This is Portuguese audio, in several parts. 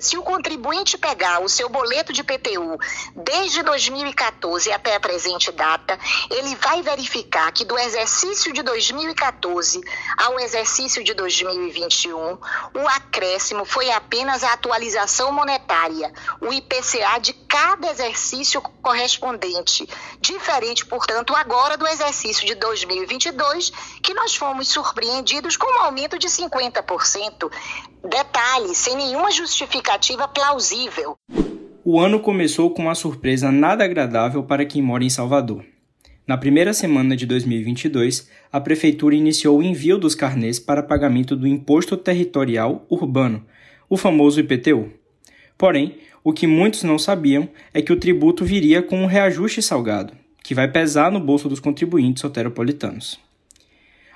Se o contribuinte pegar o seu boleto de PTU desde 2014 até a presente data, ele vai verificar que do exercício de 2014 ao exercício de 2021, o acréscimo foi apenas a atualização monetária, o IPCA de cada exercício correspondente, diferente, portanto, agora do exercício de 2022, que nós fomos surpreendidos com um aumento de 50%. Detalhe, sem nenhuma justificativa plausível. O ano começou com uma surpresa nada agradável para quem mora em Salvador. Na primeira semana de 2022, a Prefeitura iniciou o envio dos carnês para pagamento do Imposto Territorial Urbano, o famoso IPTU. Porém, o que muitos não sabiam é que o tributo viria com um reajuste salgado, que vai pesar no bolso dos contribuintes soteropolitanos.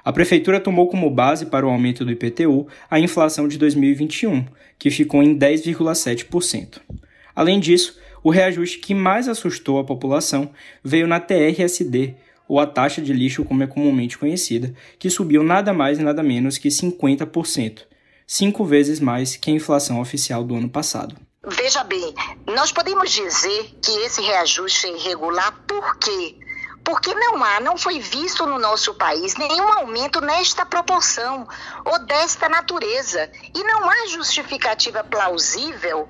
A prefeitura tomou como base para o aumento do IPTU a inflação de 2021, que ficou em 10,7%. Além disso, o reajuste que mais assustou a população veio na TRSD, ou a taxa de lixo como é comumente conhecida, que subiu nada mais e nada menos que 50%, cinco vezes mais que a inflação oficial do ano passado. Veja bem, nós podemos dizer que esse reajuste é irregular por quê? Porque não há, não foi visto no nosso país nenhum aumento nesta proporção ou desta natureza. E não há justificativa plausível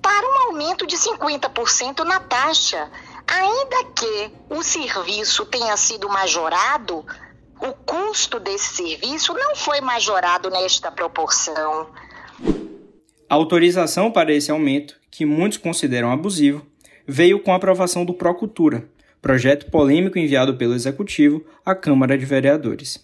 para um aumento de 50% na taxa. Ainda que o serviço tenha sido majorado, o custo desse serviço não foi majorado nesta proporção. A autorização para esse aumento, que muitos consideram abusivo, veio com a aprovação do Procultura, projeto polêmico enviado pelo Executivo à Câmara de Vereadores.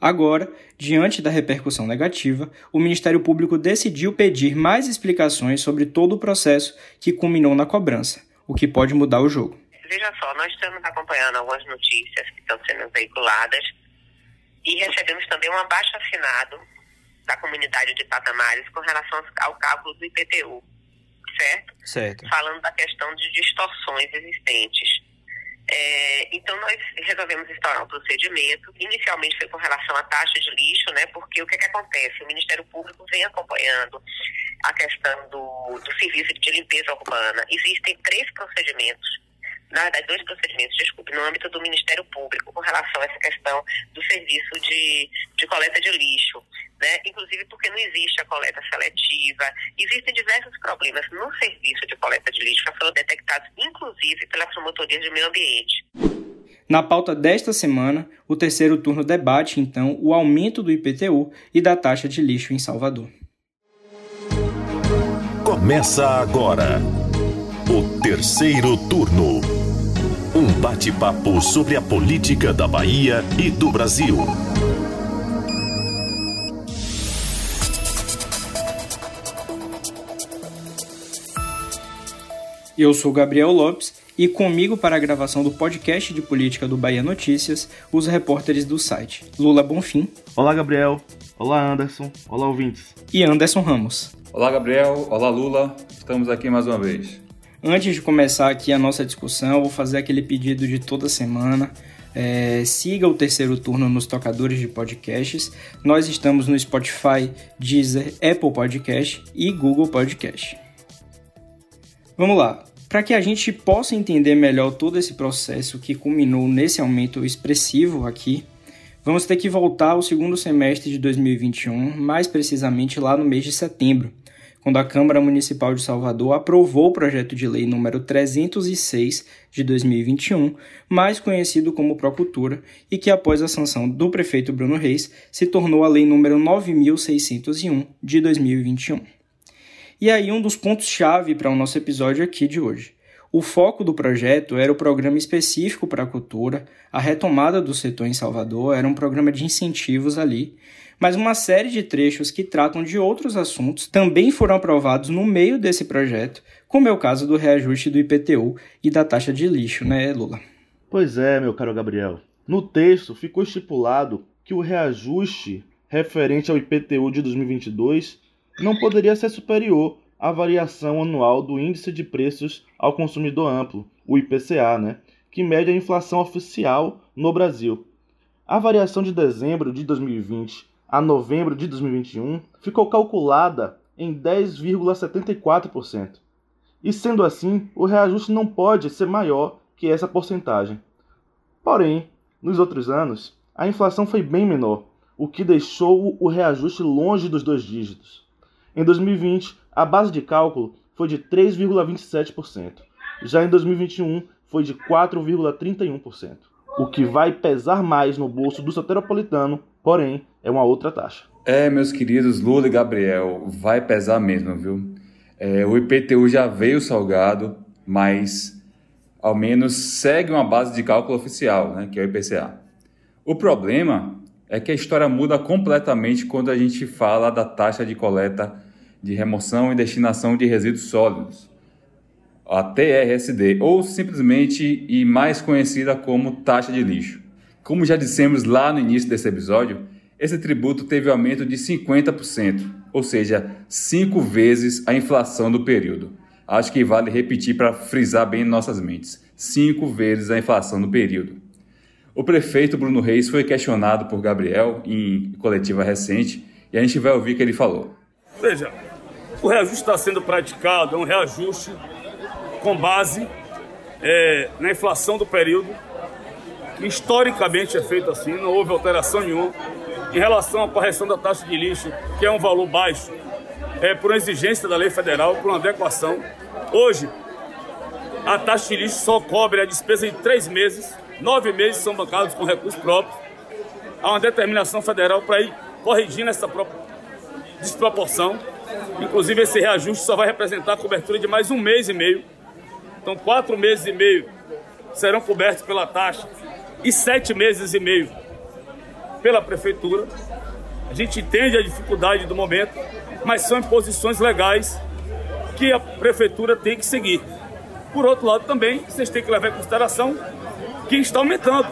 Agora, diante da repercussão negativa, o Ministério Público decidiu pedir mais explicações sobre todo o processo que culminou na cobrança, o que pode mudar o jogo. Veja só, nós estamos acompanhando algumas notícias que estão sendo veiculadas e recebemos também um abaixo assinado da comunidade de Patamares com relação ao cálculo do IPTU, certo? Certo. Falando da questão de distorções existentes. É, então, nós resolvemos instaurar um procedimento. Inicialmente foi com relação à taxa de lixo, né? Porque o que, que acontece? O Ministério Público vem acompanhando a questão do, do serviço de limpeza urbana. Existem três procedimentos na verdade, dois procedimentos, desculpe, no âmbito do Ministério Público com relação a essa questão do serviço de, de coleta de lixo, né? inclusive porque não existe a coleta seletiva, existem diversos problemas no serviço de coleta de lixo que foram detectados, inclusive pelas promotorias de meio ambiente. Na pauta desta semana, o terceiro turno debate, então, o aumento do IPTU e da taxa de lixo em Salvador. Começa agora o terceiro turno. Um bate-papo sobre a política da Bahia e do Brasil. Eu sou Gabriel Lopes e comigo para a gravação do podcast de política do Bahia Notícias, os repórteres do site Lula Bonfim. Olá, Gabriel. Olá, Anderson. Olá, ouvintes. E Anderson Ramos. Olá, Gabriel. Olá, Lula. Estamos aqui mais uma vez. Antes de começar aqui a nossa discussão, eu vou fazer aquele pedido de toda semana. É, siga o terceiro turno nos tocadores de podcasts. Nós estamos no Spotify, Deezer, Apple Podcast e Google Podcast. Vamos lá. Para que a gente possa entender melhor todo esse processo que culminou nesse aumento expressivo aqui, vamos ter que voltar ao segundo semestre de 2021, mais precisamente lá no mês de setembro quando a Câmara Municipal de Salvador aprovou o projeto de lei número 306 de 2021, mais conhecido como Procultura, e que após a sanção do prefeito Bruno Reis se tornou a lei número 9601 de 2021. E aí um dos pontos chave para o nosso episódio aqui de hoje. O foco do projeto era o programa específico para a cultura, a retomada do setor em Salvador, era um programa de incentivos ali, mas uma série de trechos que tratam de outros assuntos também foram aprovados no meio desse projeto, como é o caso do reajuste do IPTU e da taxa de lixo, né, Lula? Pois é, meu caro Gabriel. No texto ficou estipulado que o reajuste referente ao IPTU de 2022 não poderia ser superior à variação anual do Índice de Preços ao Consumidor Amplo, o IPCA, né, que mede a inflação oficial no Brasil. A variação de dezembro de 2020 a novembro de 2021 ficou calculada em 10,74%. E sendo assim, o reajuste não pode ser maior que essa porcentagem. Porém, nos outros anos, a inflação foi bem menor, o que deixou o reajuste longe dos dois dígitos. Em 2020, a base de cálculo foi de 3,27%. Já em 2021, foi de 4,31%, o que vai pesar mais no bolso do soteropolitano, porém, é uma outra taxa. É, meus queridos Lula e Gabriel, vai pesar mesmo, viu? É, o IPTU já veio salgado, mas ao menos segue uma base de cálculo oficial, né, que é o IPCA. O problema é que a história muda completamente quando a gente fala da taxa de coleta de remoção e destinação de resíduos sólidos, a TRSD, ou simplesmente e mais conhecida como taxa de lixo. Como já dissemos lá no início desse episódio, esse tributo teve aumento de 50%, ou seja, cinco vezes a inflação do período. Acho que vale repetir para frisar bem em nossas mentes: cinco vezes a inflação do período. O prefeito Bruno Reis foi questionado por Gabriel em coletiva recente e a gente vai ouvir o que ele falou. Veja, o reajuste está sendo praticado, é um reajuste com base é, na inflação do período, que historicamente é feito assim, não houve alteração nenhuma em relação à correção da taxa de lixo, que é um valor baixo, é, por exigência da lei federal, por uma adequação. Hoje, a taxa de lixo só cobre a despesa em três meses, nove meses são bancados com recursos próprios. Há uma determinação federal para ir corrigindo essa desproporção. Inclusive, esse reajuste só vai representar a cobertura de mais um mês e meio. Então, quatro meses e meio serão cobertos pela taxa e sete meses e meio pela prefeitura. A gente entende a dificuldade do momento, mas são imposições legais que a prefeitura tem que seguir. Por outro lado, também vocês têm que levar em consideração que está aumentando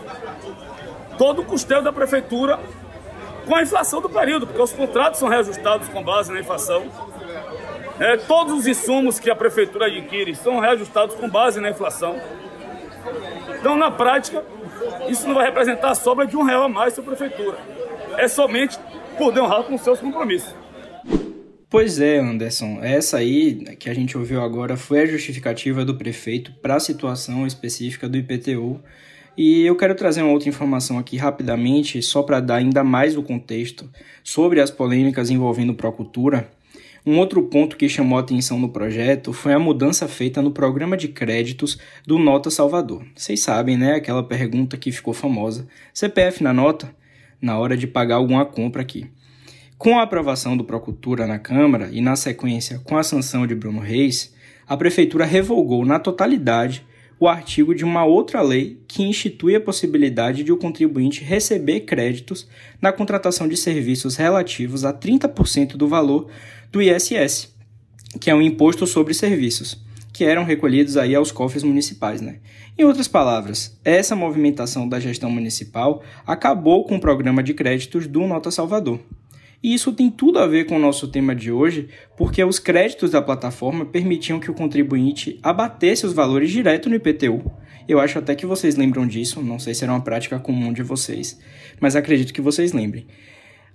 todo o custeio da prefeitura com a inflação do período, porque os contratos são reajustados com base na inflação. É, todos os insumos que a prefeitura adquire são reajustados com base na inflação. Então, na prática, isso não vai representar a sobra de um real a mais para a prefeitura. É somente poder honrar com seus compromissos. Pois é, Anderson. Essa aí que a gente ouviu agora foi a justificativa do prefeito para a situação específica do IPTU. E eu quero trazer uma outra informação aqui rapidamente, só para dar ainda mais o contexto sobre as polêmicas envolvendo Procultura. Um outro ponto que chamou atenção no projeto foi a mudança feita no programa de créditos do Nota Salvador. Vocês sabem, né? Aquela pergunta que ficou famosa: CPF na nota? Na hora de pagar alguma compra aqui. Com a aprovação do Procultura na Câmara e, na sequência, com a sanção de Bruno Reis, a Prefeitura revogou na totalidade o artigo de uma outra lei que institui a possibilidade de o contribuinte receber créditos na contratação de serviços relativos a 30% do valor do ISS, que é um imposto sobre serviços, que eram recolhidos aí aos cofres municipais, né? Em outras palavras, essa movimentação da gestão municipal acabou com o programa de créditos do Nota Salvador. E isso tem tudo a ver com o nosso tema de hoje, porque os créditos da plataforma permitiam que o contribuinte abatesse os valores direto no IPTU. Eu acho até que vocês lembram disso, não sei se era uma prática comum de vocês, mas acredito que vocês lembrem.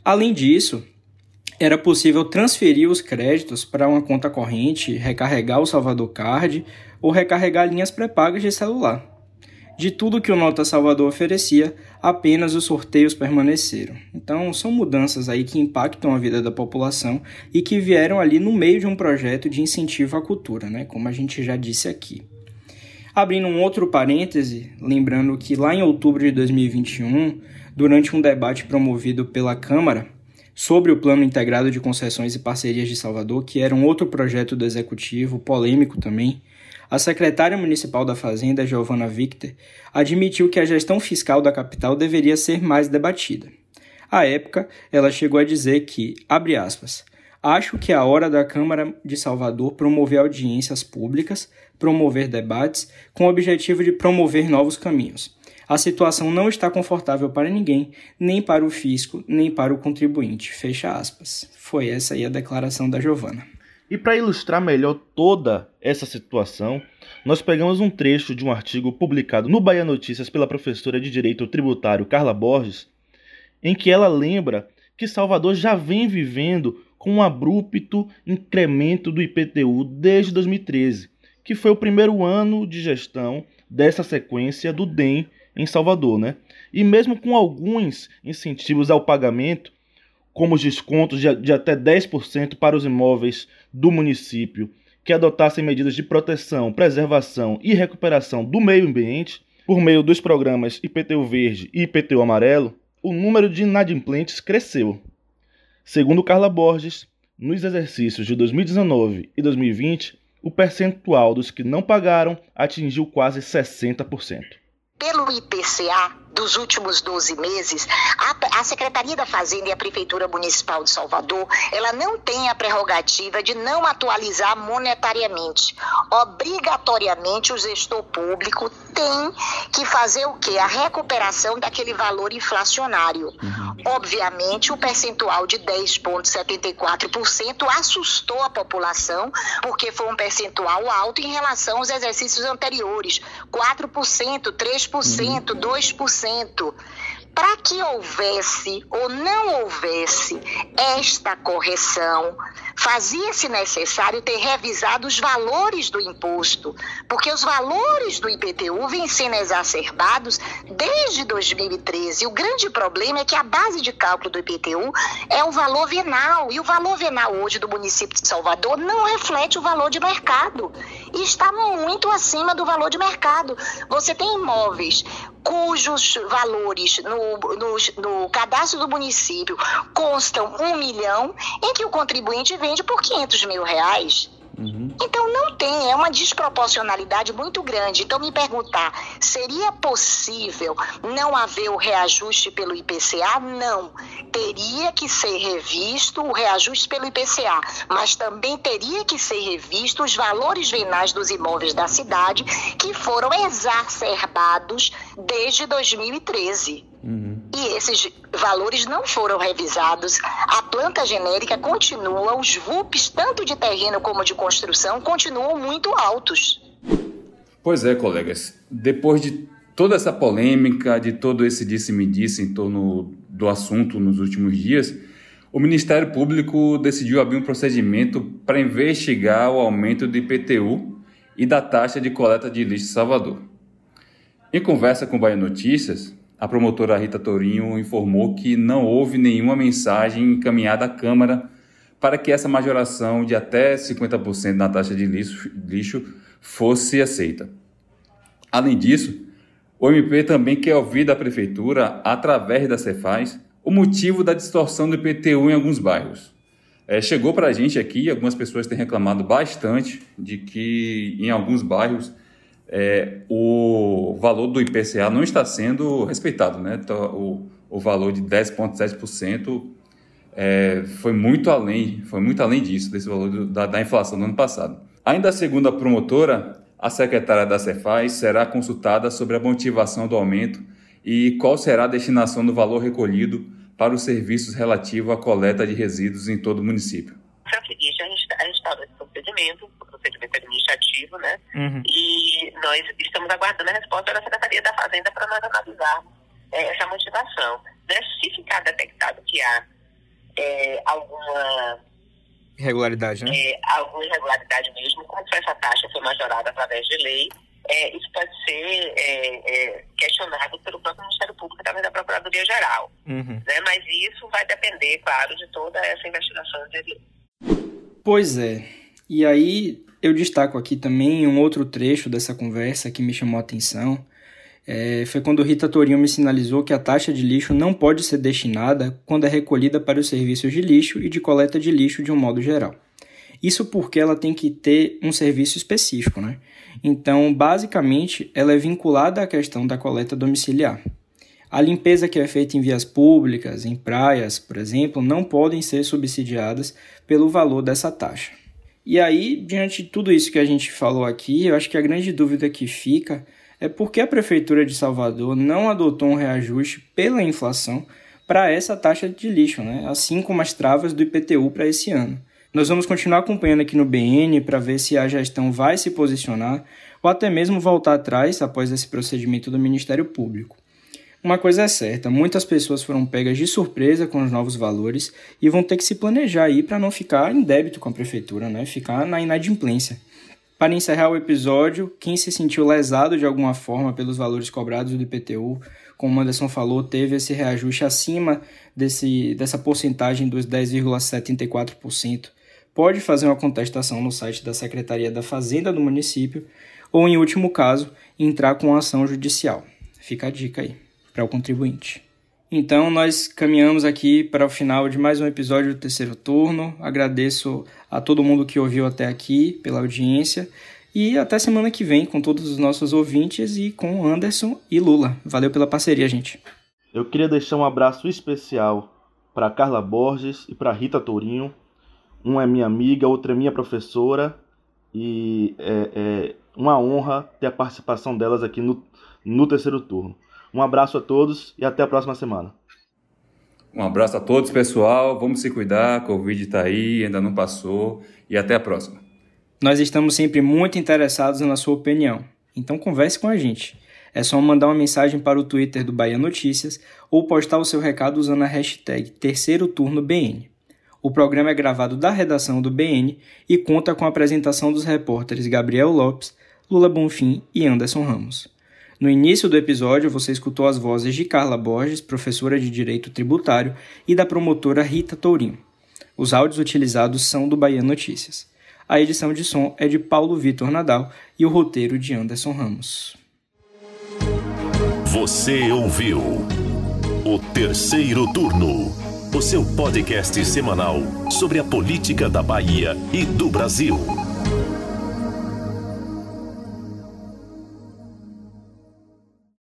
Além disso, era possível transferir os créditos para uma conta corrente, recarregar o Salvador Card ou recarregar linhas pré-pagas de celular. De tudo que o Nota Salvador oferecia, apenas os sorteios permaneceram. Então, são mudanças aí que impactam a vida da população e que vieram ali no meio de um projeto de incentivo à cultura, né? como a gente já disse aqui. Abrindo um outro parêntese, lembrando que lá em outubro de 2021, durante um debate promovido pela Câmara, sobre o Plano Integrado de Concessões e Parcerias de Salvador, que era um outro projeto do Executivo, polêmico também, a secretária municipal da Fazenda, Giovana Victor, admitiu que a gestão fiscal da capital deveria ser mais debatida. À época, ela chegou a dizer que, abre aspas, acho que é a hora da Câmara de Salvador promover audiências públicas, promover debates, com o objetivo de promover novos caminhos a situação não está confortável para ninguém, nem para o fisco, nem para o contribuinte. Fecha aspas. Foi essa aí a declaração da Giovana. E para ilustrar melhor toda essa situação, nós pegamos um trecho de um artigo publicado no Bahia Notícias pela professora de Direito Tributário Carla Borges, em que ela lembra que Salvador já vem vivendo com um abrupto incremento do IPTU desde 2013, que foi o primeiro ano de gestão dessa sequência do DEM em Salvador, né? E mesmo com alguns incentivos ao pagamento, como os descontos de, de até 10% para os imóveis do município que adotassem medidas de proteção, preservação e recuperação do meio ambiente, por meio dos programas IPTU Verde e IPTU Amarelo, o número de inadimplentes cresceu. Segundo Carla Borges, nos exercícios de 2019 e 2020, o percentual dos que não pagaram atingiu quase 60%. Pelo IPCA, dos últimos 12 meses, a, a, Secretaria da Fazenda e a Prefeitura Municipal de Salvador, ela não tem a prerrogativa de não atualizar monetariamente. Obrigatoriamente, o gestor público tem que fazer o quê? A recuperação daquele valor inflacionário. Uhum. Obviamente, o percentual de 10,74% assustou a população, porque foi um percentual alto em relação aos exercícios anteriores. 4%, 3%, uhum. 2% para que houvesse ou não houvesse esta correção, fazia-se necessário ter revisado os valores do imposto, porque os valores do IPTU vêm sendo exacerbados desde 2013. E o grande problema é que a base de cálculo do IPTU é o valor venal, e o valor venal hoje do município de Salvador não reflete o valor de mercado e está muito acima do valor de mercado. Você tem imóveis cujos valores no, no, no, cadastro do município constam um milhão, em que o contribuinte vende por 500 mil reais. Uhum. Então não tem, é uma desproporcionalidade muito grande. Então me perguntar, seria possível não haver o reajuste pelo IPCA? Não. Teria que ser revisto o reajuste pelo IPCA, mas também teria que ser revisto os valores venais dos imóveis da cidade que foram exacerbados desde 2013. Uhum. E esses valores não foram revisados. A planta genérica continua, os VUPs, tanto de terreno como de construção, continuam muito altos. Pois é, colegas. Depois de toda essa polêmica, de todo esse disse-me-disse em torno do assunto nos últimos dias, o Ministério Público decidiu abrir um procedimento para investigar o aumento do IPTU e da taxa de coleta de lixo em Salvador. Em conversa com o Bahia Notícias, a promotora Rita Torinho informou que não houve nenhuma mensagem encaminhada à Câmara para que essa majoração de até 50% na taxa de lixo, lixo fosse aceita. Além disso, o MP também quer ouvir da Prefeitura, através da Cefaz, o motivo da distorção do IPTU em alguns bairros. É, chegou para a gente aqui, algumas pessoas têm reclamado bastante de que em alguns bairros é, o valor do IPCA não está sendo respeitado. Né? Então, o, o valor de 10,7% é, foi muito além, foi muito além disso, desse valor do, da, da inflação do ano passado. Ainda segundo a promotora, a secretária da Cefaz será consultada sobre a motivação do aumento e qual será a destinação do valor recolhido para os serviços relativos à coleta de resíduos em todo o município. É o seguinte, a gente, a nesse procedimento, procedimento administrativo, né? Uhum. E nós estamos aguardando a resposta da Secretaria da Fazenda para nós analisarmos é, essa motivação. Né? Se ficar detectado que há é, alguma irregularidade, né? É, alguma irregularidade mesmo, como essa taxa foi majorada através de lei, é, isso pode ser é, é, questionado pelo próprio Ministério Público através da Procuradoria Geral. Uhum. Né? Mas isso vai depender, claro, de toda essa investigação anterior. Pois é. E aí eu destaco aqui também um outro trecho dessa conversa que me chamou a atenção. É, foi quando Rita Torinho me sinalizou que a taxa de lixo não pode ser destinada quando é recolhida para os serviços de lixo e de coleta de lixo de um modo geral. Isso porque ela tem que ter um serviço específico, né? Então, basicamente, ela é vinculada à questão da coleta domiciliar. A limpeza que é feita em vias públicas, em praias, por exemplo, não podem ser subsidiadas pelo valor dessa taxa. E aí, diante de tudo isso que a gente falou aqui, eu acho que a grande dúvida que fica é por que a Prefeitura de Salvador não adotou um reajuste pela inflação para essa taxa de lixo, né? assim como as travas do IPTU para esse ano. Nós vamos continuar acompanhando aqui no BN para ver se a gestão vai se posicionar ou até mesmo voltar atrás após esse procedimento do Ministério Público. Uma coisa é certa, muitas pessoas foram pegas de surpresa com os novos valores e vão ter que se planejar aí para não ficar em débito com a prefeitura, né? Ficar na inadimplência. Para encerrar o episódio, quem se sentiu lesado de alguma forma pelos valores cobrados do IPTU, como o Anderson falou, teve esse reajuste acima desse, dessa porcentagem dos 10,74%, pode fazer uma contestação no site da Secretaria da Fazenda do município ou, em último caso, entrar com ação judicial. Fica a dica aí para o contribuinte. Então, nós caminhamos aqui para o final de mais um episódio do terceiro turno. Agradeço a todo mundo que ouviu até aqui pela audiência e até semana que vem com todos os nossos ouvintes e com Anderson e Lula. Valeu pela parceria, gente. Eu queria deixar um abraço especial para Carla Borges e para Rita Tourinho. Uma é minha amiga, outra é minha professora e é, é uma honra ter a participação delas aqui no, no terceiro turno. Um abraço a todos e até a próxima semana. Um abraço a todos, pessoal. Vamos se cuidar. Covid está aí, ainda não passou. E até a próxima. Nós estamos sempre muito interessados na sua opinião. Então converse com a gente. É só mandar uma mensagem para o Twitter do Bahia Notícias ou postar o seu recado usando a hashtag Terceiro Turno BN. O programa é gravado da redação do BN e conta com a apresentação dos repórteres Gabriel Lopes, Lula Bonfim e Anderson Ramos. No início do episódio, você escutou as vozes de Carla Borges, professora de Direito Tributário, e da promotora Rita Tourinho. Os áudios utilizados são do Bahia Notícias. A edição de som é de Paulo Vitor Nadal e o roteiro de Anderson Ramos. Você ouviu o terceiro turno, o seu podcast semanal sobre a política da Bahia e do Brasil.